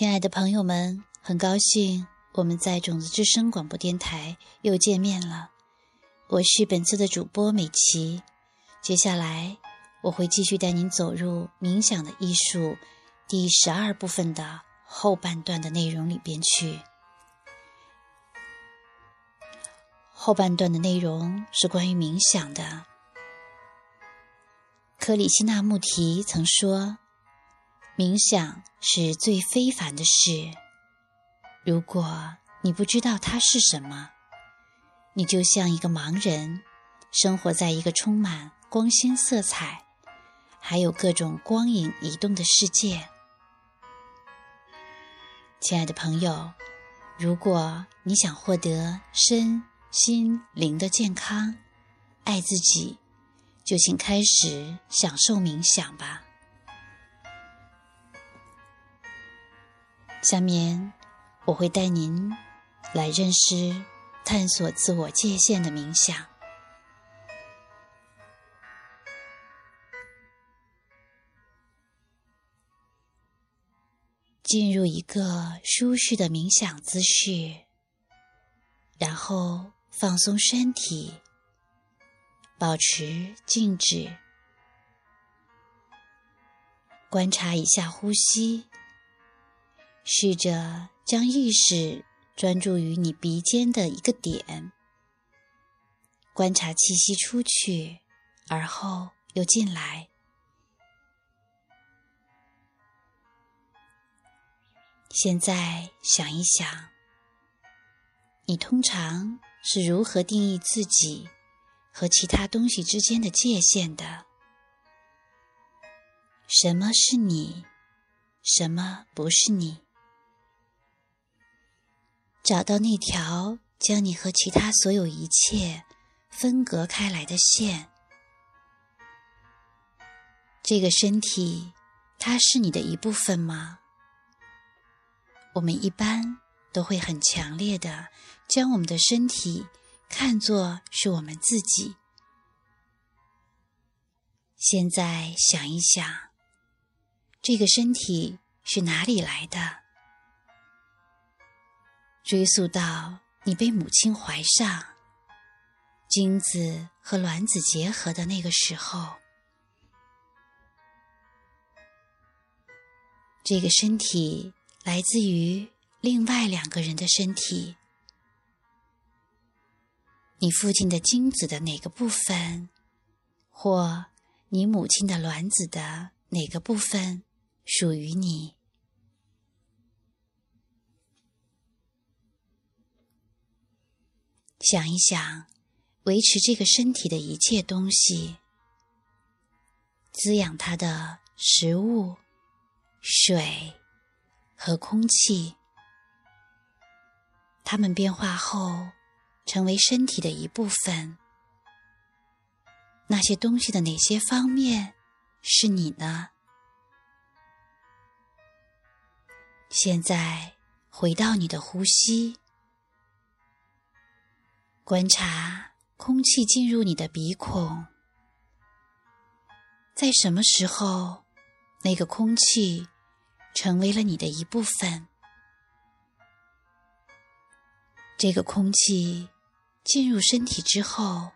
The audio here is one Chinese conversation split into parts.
亲爱的朋友们，很高兴我们在种子之声广播电台又见面了。我是本次的主播美琪，接下来我会继续带您走入冥想的艺术第十二部分的后半段的内容里边去。后半段的内容是关于冥想的。克里希那穆提曾说。冥想是最非凡的事。如果你不知道它是什么，你就像一个盲人，生活在一个充满光鲜色彩，还有各种光影移动的世界。亲爱的朋友，如果你想获得身心灵的健康，爱自己，就请开始享受冥想吧。下面我会带您来认识、探索自我界限的冥想。进入一个舒适的冥想姿势，然后放松身体，保持静止，观察一下呼吸。试着将意识专注于你鼻尖的一个点，观察气息出去，而后又进来。现在想一想，你通常是如何定义自己和其他东西之间的界限的？什么是你？什么不是你？找到那条将你和其他所有一切分隔开来的线。这个身体，它是你的一部分吗？我们一般都会很强烈的将我们的身体看作是我们自己。现在想一想，这个身体是哪里来的？追溯到你被母亲怀上，精子和卵子结合的那个时候，这个身体来自于另外两个人的身体。你父亲的精子的哪个部分，或你母亲的卵子的哪个部分属于你？想一想，维持这个身体的一切东西，滋养它的食物、水和空气，它们变化后成为身体的一部分。那些东西的哪些方面是你呢？现在回到你的呼吸。观察空气进入你的鼻孔，在什么时候，那个空气成为了你的一部分？这个空气进入身体之后，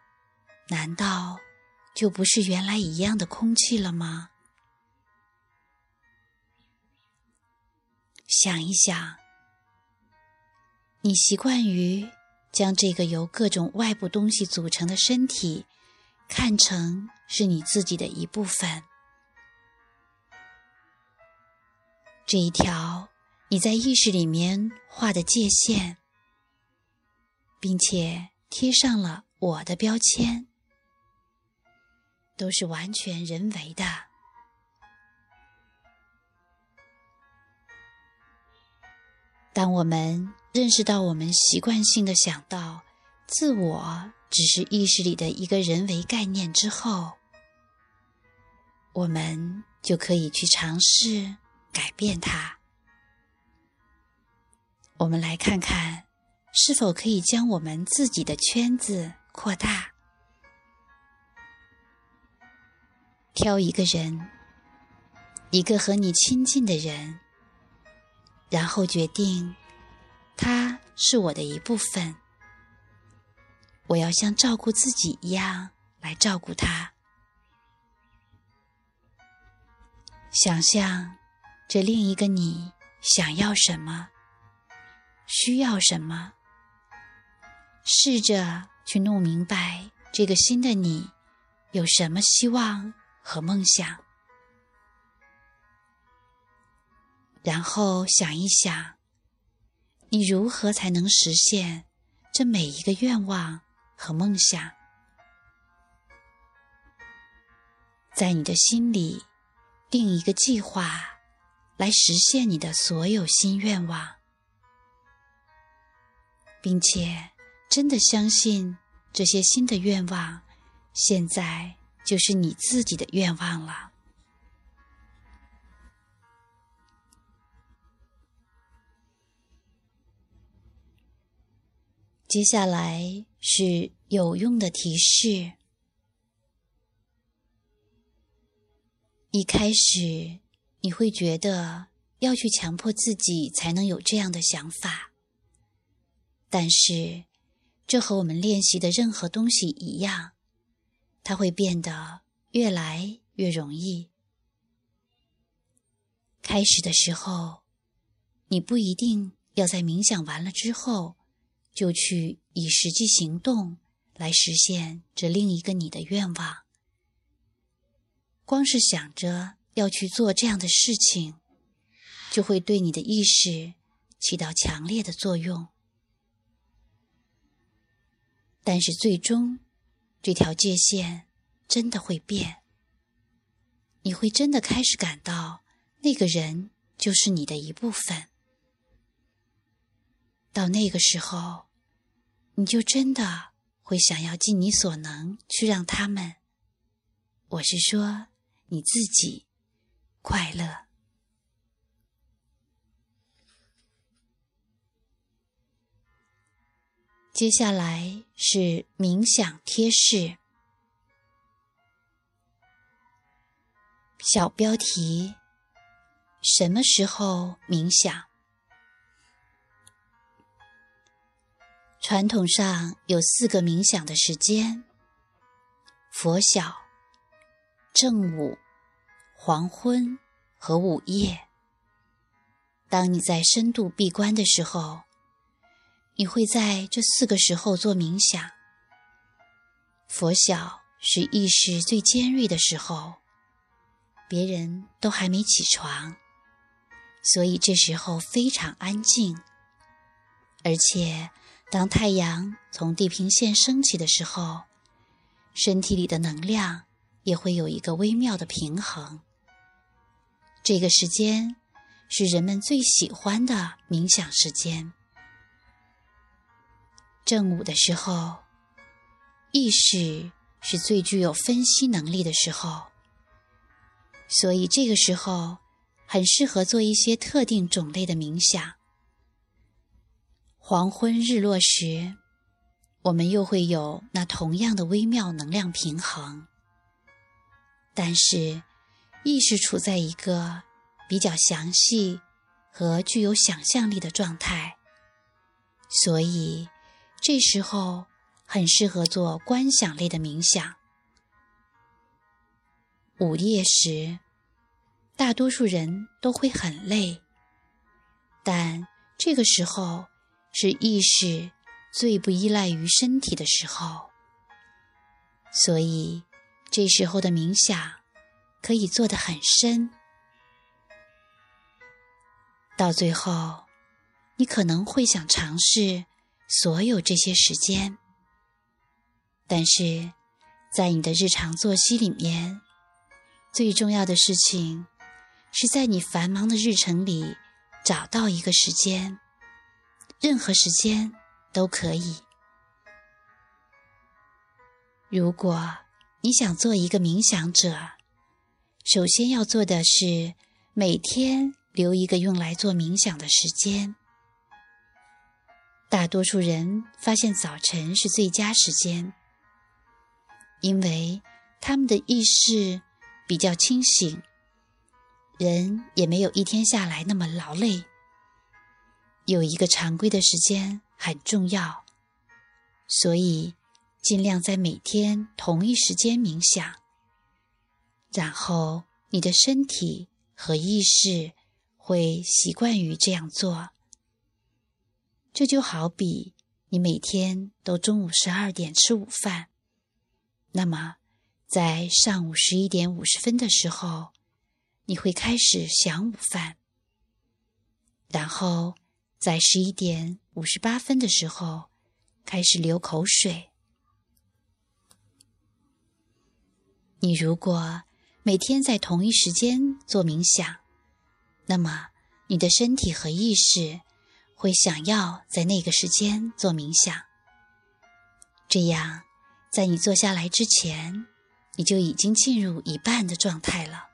难道就不是原来一样的空气了吗？想一想，你习惯于。将这个由各种外部东西组成的身体看成是你自己的一部分，这一条你在意识里面画的界限，并且贴上了我的标签，都是完全人为的。当我们。认识到我们习惯性的想到自我只是意识里的一个人为概念之后，我们就可以去尝试改变它。我们来看看是否可以将我们自己的圈子扩大。挑一个人，一个和你亲近的人。然后决定，它是我的一部分。我要像照顾自己一样来照顾它。想象这另一个你想要什么，需要什么，试着去弄明白这个新的你有什么希望和梦想，然后想一想，你如何才能实现这每一个愿望和梦想，在你的心里。定一个计划，来实现你的所有新愿望，并且真的相信这些新的愿望，现在就是你自己的愿望了。接下来是有用的提示。一开始，你会觉得要去强迫自己才能有这样的想法，但是这和我们练习的任何东西一样，它会变得越来越容易。开始的时候，你不一定要在冥想完了之后就去以实际行动来实现这另一个你的愿望。光是想着要去做这样的事情，就会对你的意识起到强烈的作用。但是最终，这条界限真的会变。你会真的开始感到，那个人就是你的一部分。到那个时候，你就真的会想要尽你所能去让他们，我是说。你自己快乐。接下来是冥想贴士，小标题：什么时候冥想？传统上有四个冥想的时间：佛晓。正午、黄昏和午夜。当你在深度闭关的时候，你会在这四个时候做冥想。佛晓是意识最尖锐的时候，别人都还没起床，所以这时候非常安静。而且，当太阳从地平线升起的时候，身体里的能量。也会有一个微妙的平衡。这个时间是人们最喜欢的冥想时间。正午的时候，意识是最具有分析能力的时候，所以这个时候很适合做一些特定种类的冥想。黄昏日落时，我们又会有那同样的微妙能量平衡。但是，意识处在一个比较详细和具有想象力的状态，所以这时候很适合做观想类的冥想。午夜时，大多数人都会很累，但这个时候是意识最不依赖于身体的时候，所以。这时候的冥想可以做得很深，到最后，你可能会想尝试所有这些时间，但是在你的日常作息里面，最重要的事情是在你繁忙的日程里找到一个时间，任何时间都可以。如果。你想做一个冥想者，首先要做的是每天留一个用来做冥想的时间。大多数人发现早晨是最佳时间，因为他们的意识比较清醒，人也没有一天下来那么劳累。有一个常规的时间很重要，所以尽量在每天同一时间冥想。然后你的身体和意识会习惯于这样做。这就好比你每天都中午十二点吃午饭，那么在上午十一点五十分的时候，你会开始想午饭，然后。在十一点五十八分的时候，开始流口水。你如果每天在同一时间做冥想，那么你的身体和意识会想要在那个时间做冥想。这样，在你坐下来之前，你就已经进入一半的状态了。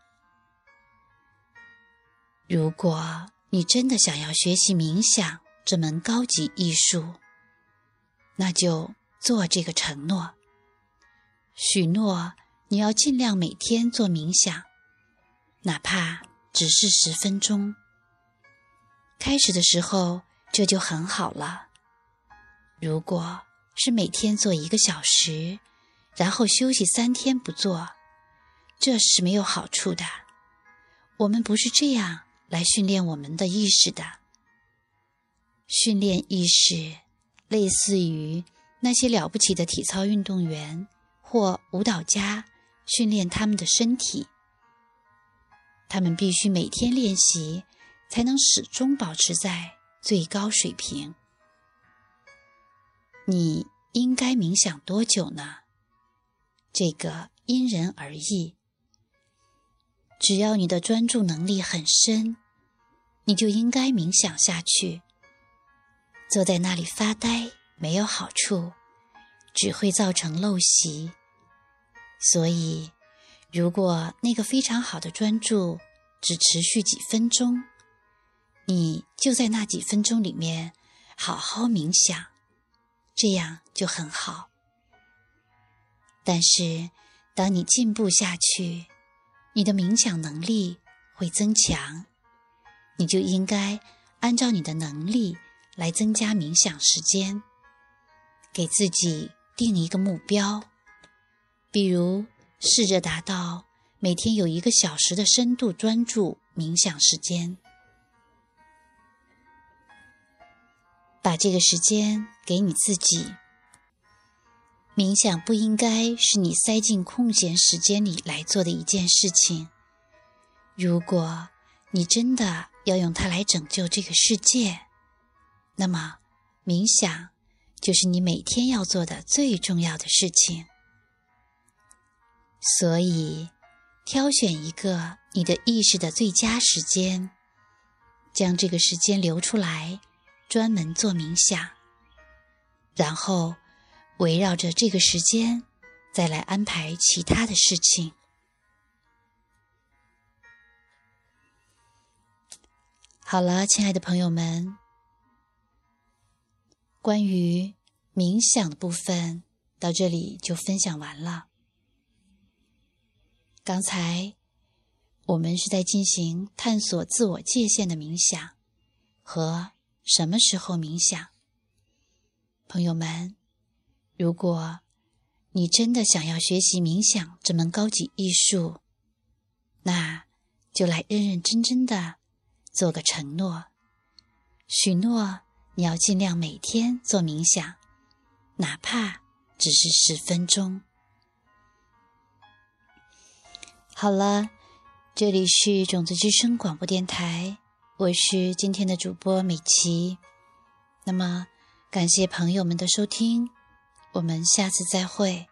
如果，你真的想要学习冥想这门高级艺术，那就做这个承诺，许诺你要尽量每天做冥想，哪怕只是十分钟。开始的时候这就很好了。如果是每天做一个小时，然后休息三天不做，这是没有好处的。我们不是这样。来训练我们的意识的，训练意识，类似于那些了不起的体操运动员或舞蹈家训练他们的身体。他们必须每天练习，才能始终保持在最高水平。你应该冥想多久呢？这个因人而异。只要你的专注能力很深，你就应该冥想下去。坐在那里发呆没有好处，只会造成陋习。所以，如果那个非常好的专注只持续几分钟，你就在那几分钟里面好好冥想，这样就很好。但是，当你进步下去，你的冥想能力会增强，你就应该按照你的能力来增加冥想时间，给自己定一个目标，比如试着达到每天有一个小时的深度专注冥想时间，把这个时间给你自己。冥想不应该是你塞进空闲时间里来做的一件事情。如果你真的要用它来拯救这个世界，那么冥想就是你每天要做的最重要的事情。所以，挑选一个你的意识的最佳时间，将这个时间留出来，专门做冥想，然后。围绕着这个时间，再来安排其他的事情。好了，亲爱的朋友们，关于冥想的部分到这里就分享完了。刚才我们是在进行探索自我界限的冥想和什么时候冥想，朋友们。如果你真的想要学习冥想这门高级艺术，那就来认认真真的做个承诺，许诺你要尽量每天做冥想，哪怕只是十分钟。好了，这里是种子之声广播电台，我是今天的主播美琪。那么，感谢朋友们的收听。我们下次再会。